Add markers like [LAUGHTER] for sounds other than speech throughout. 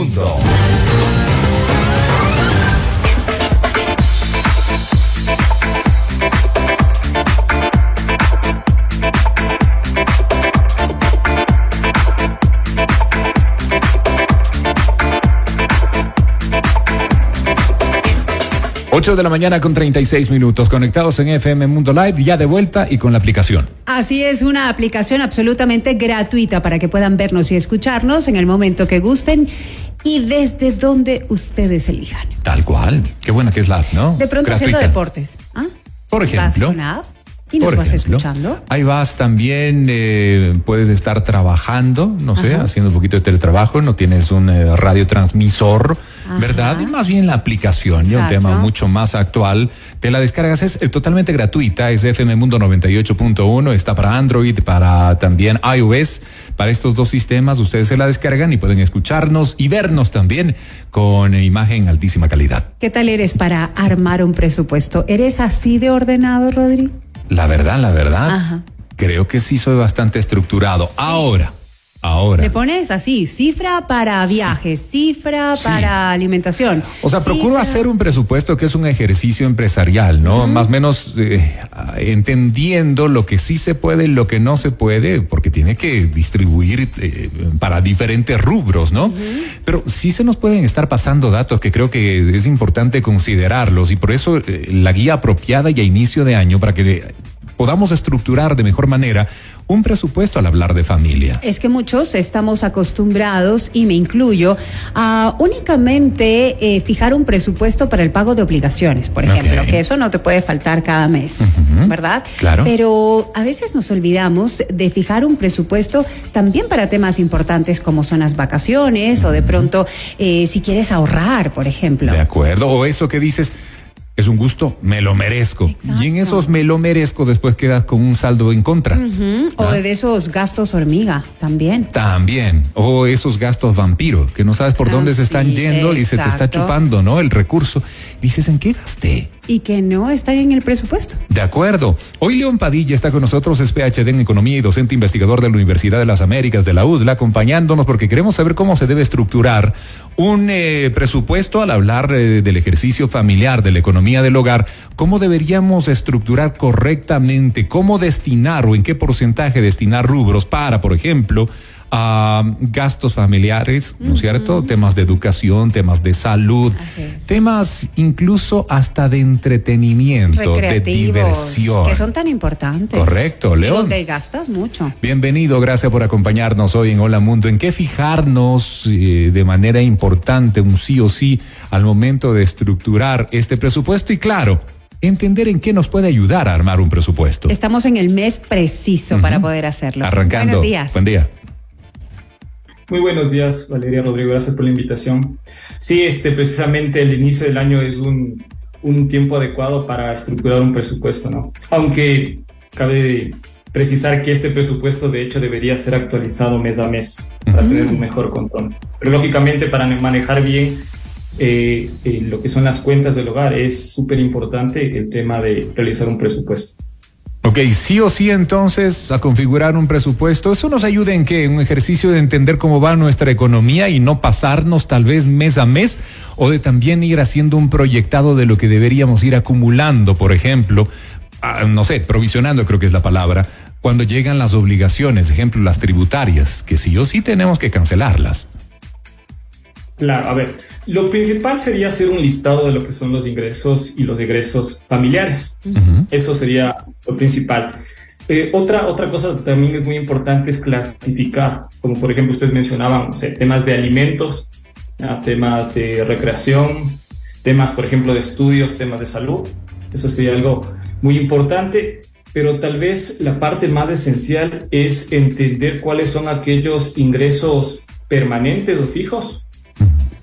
Mundo. 8 de la mañana con 36 minutos, conectados en FM Mundo Live, ya de vuelta y con la aplicación. Así es, una aplicación absolutamente gratuita para que puedan vernos y escucharnos en el momento que gusten y desde donde ustedes elijan. Tal cual. Qué buena que es la app, ¿no? De pronto haciendo deportes. ¿ah? Por ejemplo. Y nos vas escuchando. Ahí vas también, eh, puedes estar trabajando, no sé, haciendo un poquito de teletrabajo, no tienes un eh, radiotransmisor, ¿verdad? Y más bien la aplicación, un tema mucho más actual. Te la descargas, es eh, totalmente gratuita, es FM Mundo 98.1, está para Android, para también iOS. Para estos dos sistemas, ustedes se la descargan y pueden escucharnos y vernos también con imagen altísima calidad. ¿Qué tal eres para armar un presupuesto? ¿Eres así de ordenado, Rodri? La verdad, la verdad, creo que sí soy bastante estructurado. Ahora, ahora. Le pones así, cifra para viajes, cifra para alimentación. O sea, procuro hacer un presupuesto que es un ejercicio empresarial, ¿no? Más o menos eh, entendiendo lo que sí se puede y lo que no se puede, porque tiene que distribuir eh, para diferentes rubros, ¿no? Pero sí se nos pueden estar pasando datos que creo que es importante considerarlos y por eso eh, la guía apropiada y a inicio de año para que podamos estructurar de mejor manera un presupuesto al hablar de familia. Es que muchos estamos acostumbrados, y me incluyo, a únicamente eh, fijar un presupuesto para el pago de obligaciones, por ejemplo, que eso no te puede faltar cada mes, ¿verdad? Claro. Pero a veces nos olvidamos de fijar un presupuesto también para temas importantes como son las vacaciones o de pronto eh, si quieres ahorrar, por ejemplo. De acuerdo, o eso que dices es un gusto, me lo merezco. Y en esos me lo merezco después quedas con un saldo en contra. O ¿Ah? de esos gastos hormiga también. También. O esos gastos vampiro, que no sabes por ah, dónde se están yendo y se te está chupando, ¿no? El recurso. Dices, ¿en qué gasté? y que no está en el presupuesto. De acuerdo. Hoy León Padilla está con nosotros, es PhD en Economía y docente investigador de la Universidad de las Américas de la UDLA, acompañándonos porque queremos saber cómo se debe estructurar un eh, presupuesto al hablar eh, del ejercicio familiar, de la economía del hogar, cómo deberíamos estructurar correctamente, cómo destinar o en qué porcentaje destinar rubros para, por ejemplo, a gastos familiares, ¿no es cierto? Temas de educación, temas de salud, temas incluso hasta de entretenimiento, de diversión. Que son tan importantes. Correcto, León. donde gastas mucho. Bienvenido, gracias por acompañarnos hoy en Hola Mundo. ¿En qué fijarnos eh, de manera importante, un sí o sí, al momento de estructurar este presupuesto? Y claro, entender en qué nos puede ayudar a armar un presupuesto. Estamos en el mes preciso para poder hacerlo. Arrancando. Buenos días. Buen día. Muy buenos días, Valeria Rodrigo, gracias por la invitación. Sí, este, precisamente el inicio del año es un, un tiempo adecuado para estructurar un presupuesto, ¿no? Aunque cabe precisar que este presupuesto de hecho debería ser actualizado mes a mes para tener un mejor control. Pero lógicamente para manejar bien eh, eh, lo que son las cuentas del hogar es súper importante el tema de realizar un presupuesto. Ok, sí o sí entonces a configurar un presupuesto. ¿Eso nos ayuda en qué? ¿Un ejercicio de entender cómo va nuestra economía y no pasarnos tal vez mes a mes? ¿O de también ir haciendo un proyectado de lo que deberíamos ir acumulando, por ejemplo? Ah, no sé, provisionando creo que es la palabra. Cuando llegan las obligaciones, ejemplo, las tributarias, que sí o sí tenemos que cancelarlas. Claro, a ver, lo principal sería hacer un listado de lo que son los ingresos y los egresos familiares. Eso sería lo principal. Eh, otra, otra cosa también es muy importante es clasificar, como por ejemplo ustedes mencionaban, temas de alimentos, temas de recreación, temas por ejemplo de estudios, temas de salud. Eso sería algo muy importante, pero tal vez la parte más esencial es entender cuáles son aquellos ingresos permanentes o fijos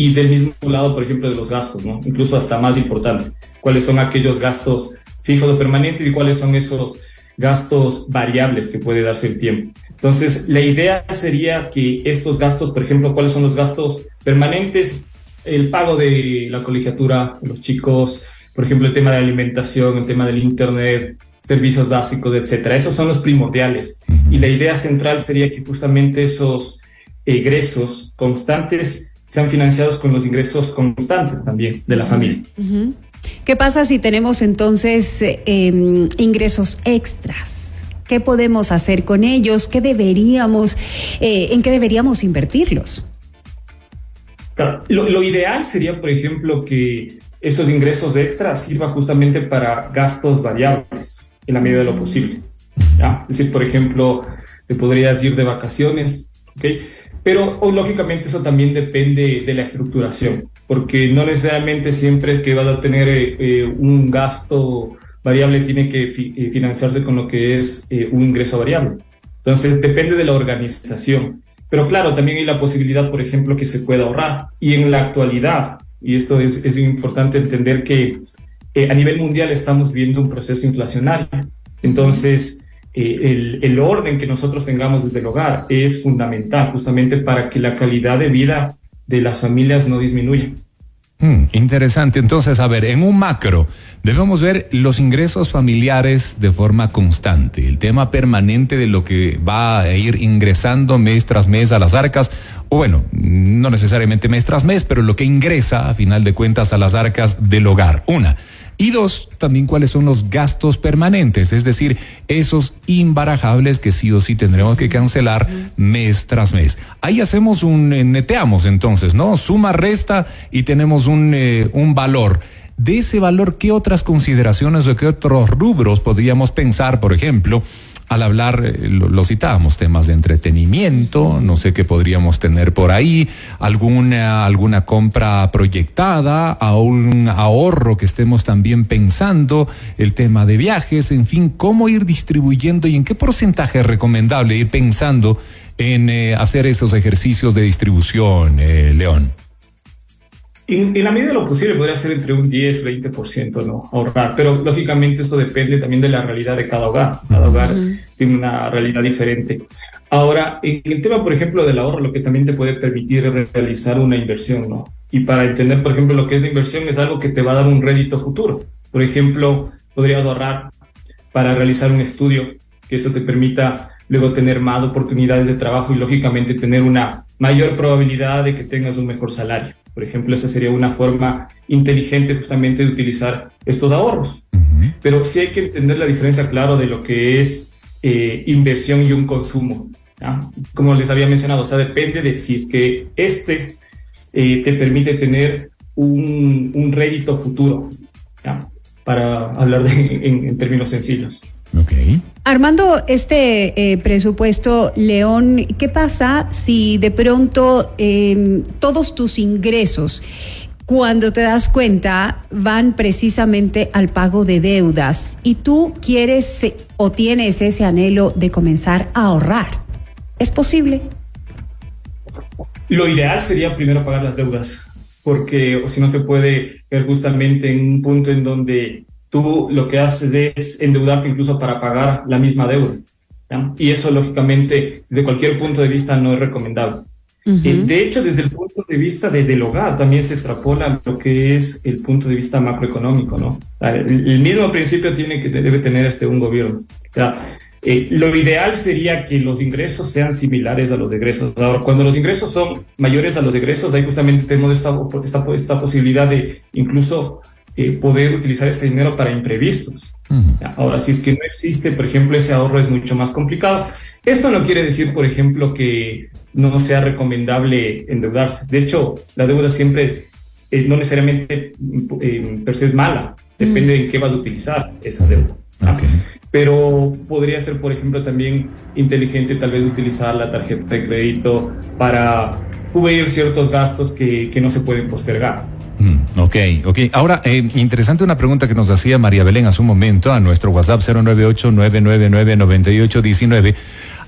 y del mismo lado, por ejemplo, de los gastos, ¿no? Incluso hasta más importante, cuáles son aquellos gastos fijos o permanentes y cuáles son esos gastos variables que puede darse el tiempo. Entonces, la idea sería que estos gastos, por ejemplo, cuáles son los gastos permanentes, el pago de la colegiatura los chicos, por ejemplo, el tema de alimentación, el tema del internet, servicios básicos, etcétera. Esos son los primordiales. Y la idea central sería que justamente esos egresos constantes sean financiados con los ingresos constantes también de la familia. ¿Qué pasa si tenemos entonces eh, em, ingresos extras? ¿Qué podemos hacer con ellos? ¿Qué deberíamos, eh, en qué deberíamos invertirlos? lo, ideal sería, por ejemplo, que esos ingresos extras sirvan justamente para gastos variables en la medida de lo posible. Es decir, por ejemplo, te podrías ir de vacaciones, ¿ok? Pero lógicamente eso también depende de la estructuración, porque no necesariamente siempre que vas a tener eh, eh, un gasto variable tiene que eh, financiarse con lo que es un ingreso variable. Entonces depende de la organización. Pero claro, también hay la posibilidad, por ejemplo, que se pueda ahorrar. Y en la actualidad, y esto es, es importante entender que a nivel mundial estamos viendo un proceso inflacionario. Entonces, eh, el, orden que nosotros tengamos desde el hogar es fundamental justamente para que la calidad de vida de las familias no disminuya. Hmm, interesante. Entonces, a ver, en un macro, debemos ver los ingresos familiares de forma constante, el tema permanente de lo que va a ir ingresando mes tras mes a las arcas, o bueno, no necesariamente mes tras mes, pero lo que ingresa a final de cuentas a las arcas del hogar. Una. Y dos, también cuáles son los gastos permanentes, es decir, esos imbarajables que sí o sí tendremos que cancelar mes tras mes. Ahí hacemos un, eh, neteamos entonces, ¿no? Suma, resta y tenemos un, eh, un valor de ese valor, ¿qué otras consideraciones o qué otros rubros podríamos pensar, por ejemplo, al hablar, eh, lo, citábamos, temas de entretenimiento, no sé qué podríamos tener por ahí, alguna, alguna compra proyectada, a un ahorro que estemos también pensando, el tema de viajes, en fin, cómo ir distribuyendo y en qué porcentaje es recomendable ir pensando en eh, hacer esos ejercicios de distribución, eh, León. En, la medida de lo posible podría ser entre un 10, 20%, ¿no? Ahorrar, pero lógicamente eso depende también de la realidad de cada hogar. Cada hogar tiene una realidad diferente. Ahora, en el tema, por ejemplo, del ahorro, lo que también te puede permitir es realizar una inversión, ¿no? Y para entender, por ejemplo, lo que es la inversión es algo que te va a dar un rédito futuro. Por ejemplo, podrías ahorrar para realizar un estudio, que eso te permita luego tener más oportunidades de trabajo y lógicamente tener una mayor probabilidad de que tengas un mejor salario. Por ejemplo, esa sería una forma inteligente justamente de utilizar estos ahorros. Pero sí hay que entender la diferencia, claro, de lo que es eh, inversión y un consumo. Como les había mencionado, o sea, depende de si es que este eh, te permite tener un, un rédito futuro, para hablar en términos sencillos. Armando, este eh, presupuesto, León, ¿qué pasa si de pronto em, todos tus ingresos, cuando te das cuenta, van precisamente al pago de deudas y tú quieres o tienes ese anhelo de comenzar a ahorrar? ¿Es posible? Lo ideal sería primero pagar las deudas, porque o si no se puede ver justamente en un punto en donde tú lo que haces es endeudarte incluso para pagar la misma deuda. Y eso, lógicamente, de cualquier punto de vista no es recomendable. De hecho, desde el punto de vista de, del hogar también se extrapola lo que es el punto de vista macroeconómico, ¿no? El, mismo principio tiene que debe tener este un gobierno. O sea, eh, lo ideal sería que los ingresos sean similares a los egresos. Ahora, cuando los ingresos son mayores a los egresos, ahí justamente tenemos esta, esta, esta posibilidad de incluso eh, poder utilizar ese dinero para imprevistos. Ahora, si es que no existe, por ejemplo, ese ahorro es mucho más complicado. Esto no quiere decir, por ejemplo, que no sea recomendable endeudarse. De hecho, la deuda siempre, eh, no necesariamente eh, per se es mala, depende de en qué vas a utilizar esa deuda. Pero podría ser, por ejemplo, también inteligente tal vez utilizar la tarjeta de crédito para cubrir ciertos gastos que, que no se pueden postergar. Mm, ok, ok. Ahora, eh, interesante una pregunta que nos hacía María Belén hace un momento a nuestro WhatsApp 098-999-9819.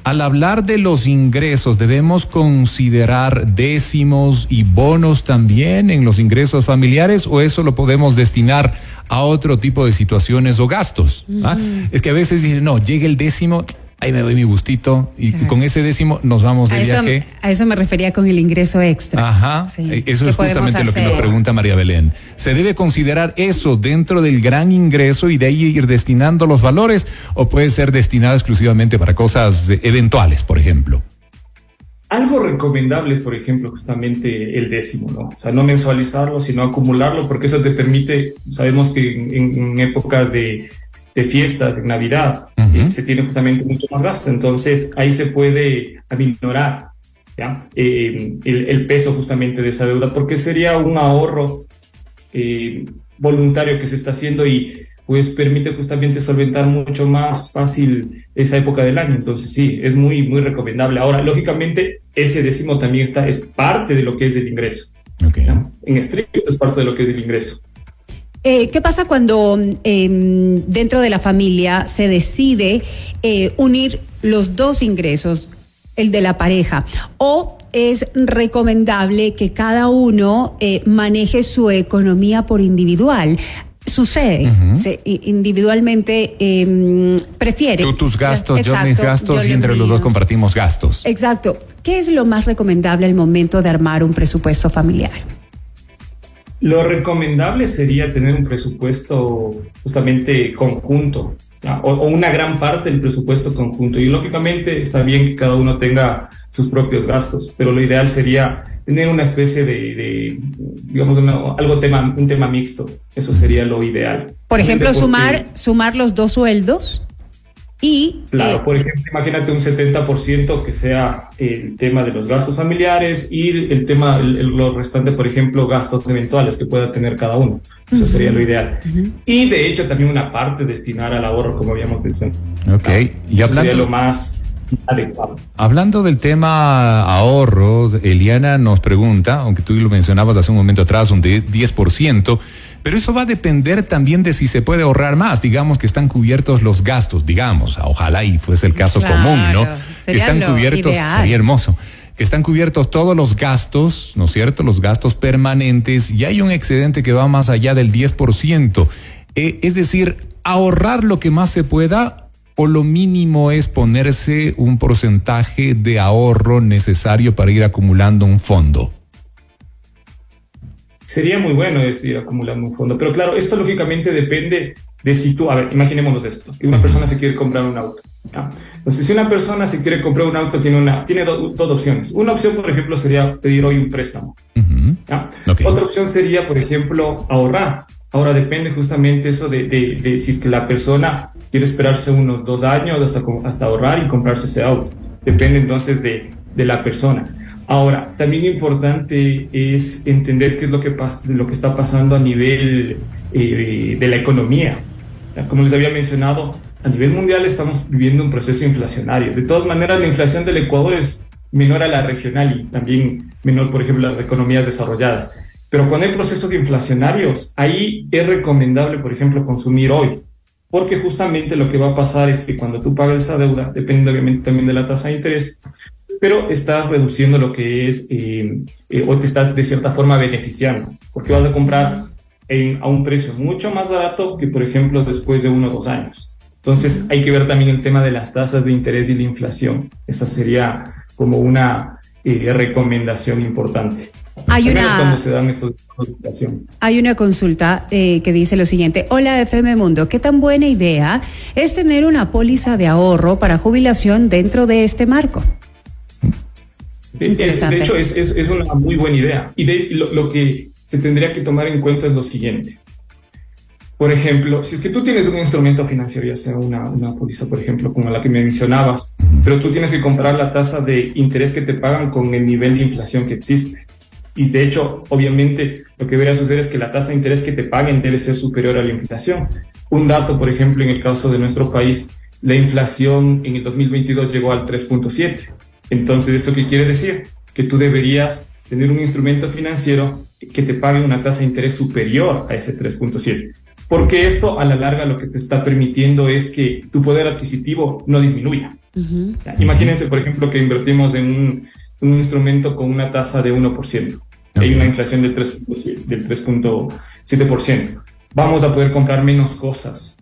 Al hablar de los ingresos, ¿debemos considerar décimos y bonos también en los ingresos familiares o eso lo podemos destinar a otro tipo de situaciones o gastos? ¿Ah? Es que a veces dicen, no, llega el décimo, ahí me doy mi gustito y con ese décimo nos vamos de a viaje. Eso, a eso me refería con el ingreso extra. Ajá. Eh, eso es justamente lo que nos pregunta María Belén. ¿Se debe considerar eso dentro del gran ingreso y de ahí ir destinando los valores o puede ser destinado exclusivamente para cosas eventuales, por ejemplo? algo recomendable es, por ejemplo, justamente el décimo, ¿no? O sea, no mensualizarlo, sino acumularlo, porque eso te permite, sabemos que en, épocas de, de fiestas, de Navidad, eh, se tiene justamente mucho más gasto, entonces ahí se puede aminorar ¿ya? Eh, el, peso justamente de esa deuda, porque sería un ahorro eh, voluntario que se está haciendo y pues permite justamente solventar mucho más fácil esa época del año. Entonces sí, es muy, muy recomendable. Ahora, lógicamente, ese décimo también está, es parte de lo que es el ingreso. En estricto es parte de lo que es el ingreso. Eh, ¿Qué pasa cuando em, dentro de la familia se decide eh, unir los dos ingresos, el de la pareja, o es recomendable que cada uno eh, maneje su economía por individual? sucede. individualmente eh, prefiere. Tú tus gastos, yo mis gastos y entre los dos compartimos gastos. Exacto. ¿Qué es lo más recomendable al momento de armar un presupuesto familiar? Lo recomendable sería tener un presupuesto justamente conjunto o, o, una gran parte del presupuesto conjunto. Y lógicamente está bien que cada uno tenga sus propios gastos, pero lo ideal sería tener una especie de, digamos, algo tema, un tema mixto. Eso sería lo ideal. Por ejemplo, sumar, sumar los dos sueldos y... Claro, eh, por ejemplo, imagínate un 70% que sea el tema de los gastos familiares y el tema, el, lo restante, por ejemplo, gastos eventuales que pueda tener cada uno. Eso sería lo ideal. Y de hecho también una parte destinar al ahorro, como habíamos mencionado. Ok, y hablando... Sería lo más Hablando del tema ahorros, Eliana nos pregunta, aunque tú lo mencionabas hace un momento atrás, un 10%, pero eso va a depender también de si se puede ahorrar más. Digamos que están cubiertos los gastos, digamos, ojalá y fuese el caso común, ¿no? Que están cubiertos, sería hermoso que están cubiertos todos los gastos, ¿no es cierto? Los gastos permanentes y hay un excedente que va más allá del 10%. Eh, es decir, ahorrar lo que más se pueda o lo mínimo es ponerse un porcentaje de ahorro necesario para ir acumulando un fondo? Sería muy bueno ir acumulando un fondo, pero claro, esto lógicamente depende de si tú, a ver, imaginémonos esto, que una persona se quiere comprar un auto. Entonces, si una persona se quiere comprar un auto, tiene, una, tiene dos opciones. Una opción, por ejemplo, sería pedir hoy un préstamo. Otra opción sería, por ejemplo, ahorrar. Ahora depende justamente eso de, de, si es que la persona quiere esperarse unos dos años hasta, hasta ahorrar y comprarse ese auto. Depende entonces de, de la persona. Ahora, también importante es entender qué es lo que, lo que está pasando a nivel eh, de la economía. Como les había mencionado, a nivel mundial estamos viviendo un proceso inflacionario. De todas maneras, la inflación del Ecuador es menor a la regional y también menor, por ejemplo, a las economías desarrolladas. Pero cuando hay procesos inflacionarios, ahí es recomendable, por ejemplo, consumir hoy, porque justamente lo que va a pasar es que cuando tú pagas esa deuda, depende obviamente también de la tasa de interés, pero estás reduciendo lo que es, eh, eh, o te estás de cierta forma beneficiando, porque vas a comprar a un precio mucho más barato que, por ejemplo, después de uno o dos años. Entonces, hay que ver también el tema de las tasas de interés y la inflación. Esa sería como una eh, recomendación importante. Hay una, hay una consulta eh, que dice lo siguiente. Hola FM Mundo, ¿qué tan buena idea es tener una póliza de ahorro para jubilación dentro de este marco? De hecho, es, una muy buena idea. Y de, lo, que se tendría que tomar en cuenta es lo siguiente. Por ejemplo, si es que tú tienes un instrumento financiero, ya sea una, una póliza, por ejemplo, como la que me mencionabas, pero tú tienes que comprar la tasa de interés que te pagan con el nivel de inflación que existe. Y de hecho, obviamente, lo que debería suceder es que la tasa de interés que te paguen debe ser superior a la inflación. Un dato, por ejemplo, en el caso de nuestro país, la inflación en el 2022 llegó al 3.7. Entonces, ¿eso qué quiere decir? Que tú deberías tener un instrumento financiero que te pague una tasa de interés superior a ese 3.7. Porque esto a la larga lo que te está permitiendo es que tu poder adquisitivo no disminuya. Imagínense, por ejemplo, que invertimos en un un instrumento con una tasa de 1%. Hay una inflación del 3.7%. Vamos a poder comprar menos cosas.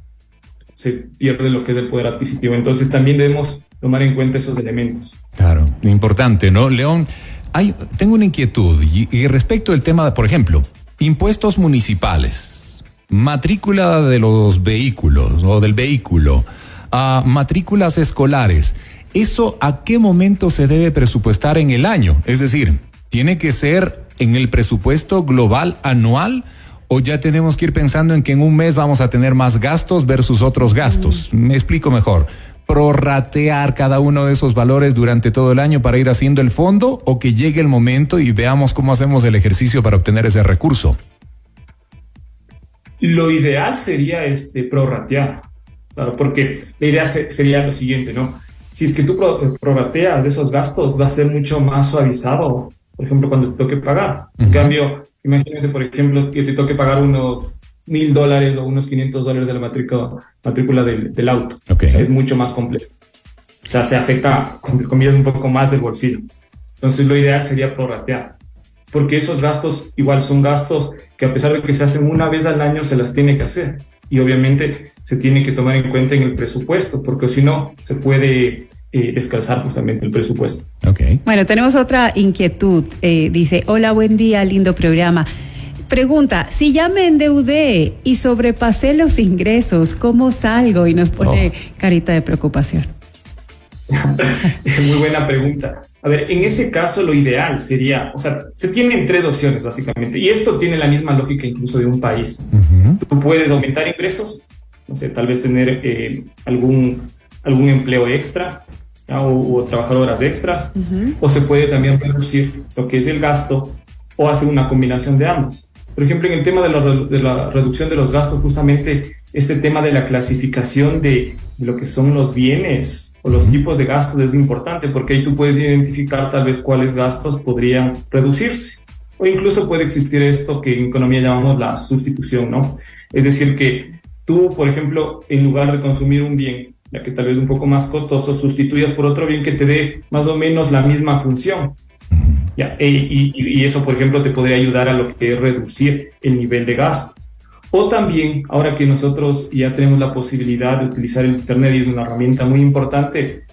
Se pierde lo que es el poder adquisitivo. Entonces también debemos tomar en cuenta esos elementos. Claro, importante, ¿no? León, hay, tengo una inquietud y, respecto al tema, por ejemplo, impuestos municipales, matrícula de los vehículos o del vehículo, uh, matrículas escolares. ¿Eso a qué momento se debe presupuestar en el año? Es decir, ¿tiene que ser en el presupuesto global anual? ¿O ya tenemos que ir pensando en que en un mes vamos a tener más gastos versus otros gastos? Me explico mejor prorratear cada uno de esos valores durante todo el año para ir haciendo el fondo o que llegue el momento y veamos cómo hacemos el ejercicio para obtener ese recurso? Lo ideal sería este prorratear, claro, porque la idea sería lo siguiente, ¿no? Si es que tú prorrateas esos gastos, va a ser mucho más suavizado, por ejemplo, cuando te toque pagar. En cambio, imagínense, por ejemplo, que te toque pagar unos mil dólares o unos 500 dólares de la matrícula, matrícula del, del auto. es mucho más complejo. O sea, se afecta, entre comillas, un poco más del bolsillo. Entonces, lo ideal sería prorratear. Porque esos gastos, igual, son gastos que a pesar de que se hacen una vez al año, se las tiene que hacer. Y obviamente se tiene que tomar en cuenta en el presupuesto, porque si no, se puede eh, descalzar justamente el presupuesto. Okay. Bueno, tenemos otra inquietud. Eh, dice, hola, buen día, lindo programa. Pregunta, si ya me endeudé y sobrepasé los ingresos, ¿cómo salgo? Y nos pone oh. carita de preocupación. Muy buena pregunta. A ver, en ese caso lo ideal sería, o sea, se tienen tres opciones básicamente, y esto tiene la misma lógica incluso de un país. Tú puedes aumentar ingresos, no sé, tal vez tener eh, algún, algún empleo extra o, trabajar horas extras, o se puede también reducir lo que es el gasto o hacer una combinación de ambos. Por ejemplo, en el tema de la, reducción de los gastos, justamente este tema de la clasificación de, lo que son los bienes o los tipos de gastos es importante porque ahí tú puedes identificar tal vez cuáles gastos podrían reducirse. O incluso puede existir esto que en economía llamamos la sustitución, ¿no? Es decir, que tú, por ejemplo, en lugar de consumir un bien, ya que tal vez un poco más costoso, sustituyas por otro bien que te dé más o menos la misma función. E, y, eso, por ejemplo, te podría ayudar a lo que es reducir el nivel de gastos. O también, ahora que nosotros ya tenemos la posibilidad de utilizar el Internet y es una herramienta muy importante,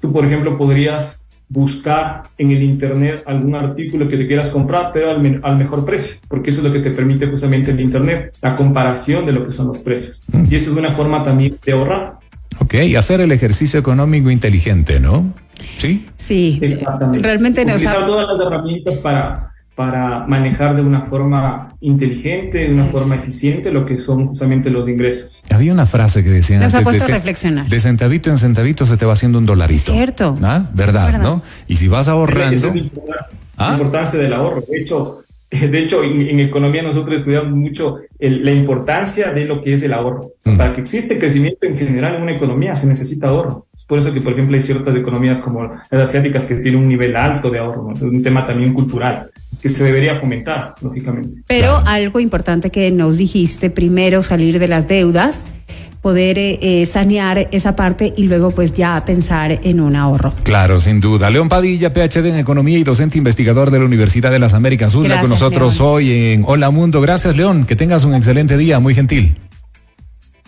tú, por ejemplo, podrías buscar en el Internet algún artículo que te quieras comprar, pero al, al, mejor precio, porque eso es lo que te permite justamente el Internet, la comparación de lo que son los precios. Mm. Y eso es una forma también de ahorrar. Ok, hacer el ejercicio económico inteligente, ¿no? Sí. Sí, exactamente. Realmente Utilizar todas las herramientas para, para manejar de una forma inteligente, de una forma eficiente lo que son justamente los ingresos. Había una frase que decían Nos ha puesto a reflexionar. De centavito en centavito se te va haciendo un dolarito. Cierto. ¿Ah? ¿Verdad, ¿no? Y si vas ahorrando... la importancia del ahorro. De hecho, [LAUGHS] De hecho, en, economía nosotros estudiamos mucho la importancia de lo que es el ahorro. Para que existe crecimiento en general en una economía se necesita ahorro. Es por eso que, por ejemplo, hay ciertas economías como las asiáticas que tienen un nivel alto de ahorro. Es un tema también cultural que se debería fomentar, lógicamente. Pero algo importante que nos dijiste, primero salir de las deudas poder eh, eh, sanear esa parte y luego pues ya pensar en un ahorro. Claro, sin duda. León Padilla, PhD en Economía y docente investigador de la Universidad de las Américas. Una con nosotros hoy en Hola Mundo. Gracias, León. Que tengas un excelente día, muy gentil.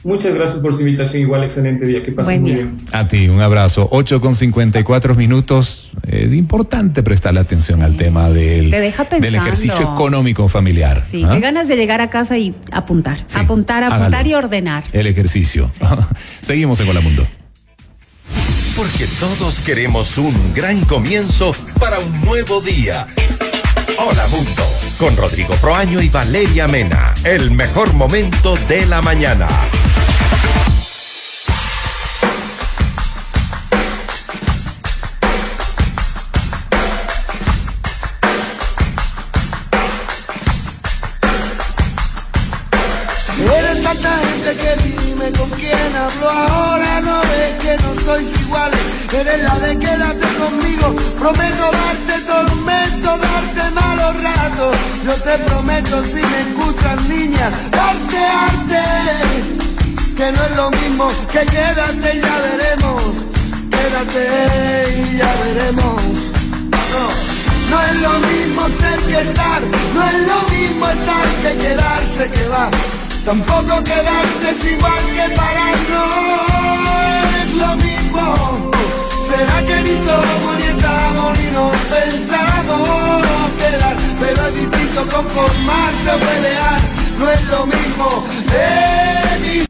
Muchas gracias por su invitación. Igual, excelente día. Que pasen muy bien. A ti, un abrazo. 8 con 54 minutos. Es importante prestarle atención al tema del, del ejercicio económico familiar. Sí, ¿ah? qué ganas de llegar a casa y apuntar. apuntar, apuntar y ordenar. El ejercicio. [LAUGHS] Seguimos en Hola Mundo. Porque todos queremos un gran comienzo para un nuevo día. Hola Mundo, con Rodrigo Proaño y Valeria Mena. El mejor momento de la mañana. Eres la de quédate conmigo, prometo darte tormento, darte malos ratos. Yo te prometo si me escuchas niña, darte arte. Que no es lo mismo que quédate y ya veremos. Quédate y ya veremos. No, no es lo mismo ser que estar, no es lo mismo estar que quedarse que va. Tampoco quedarse es igual que parar, no es lo mismo. ¿Será que ni somos ni estamos ni nos pensamos quedar? Pero es distinto conformarse o pelear, no es lo mismo.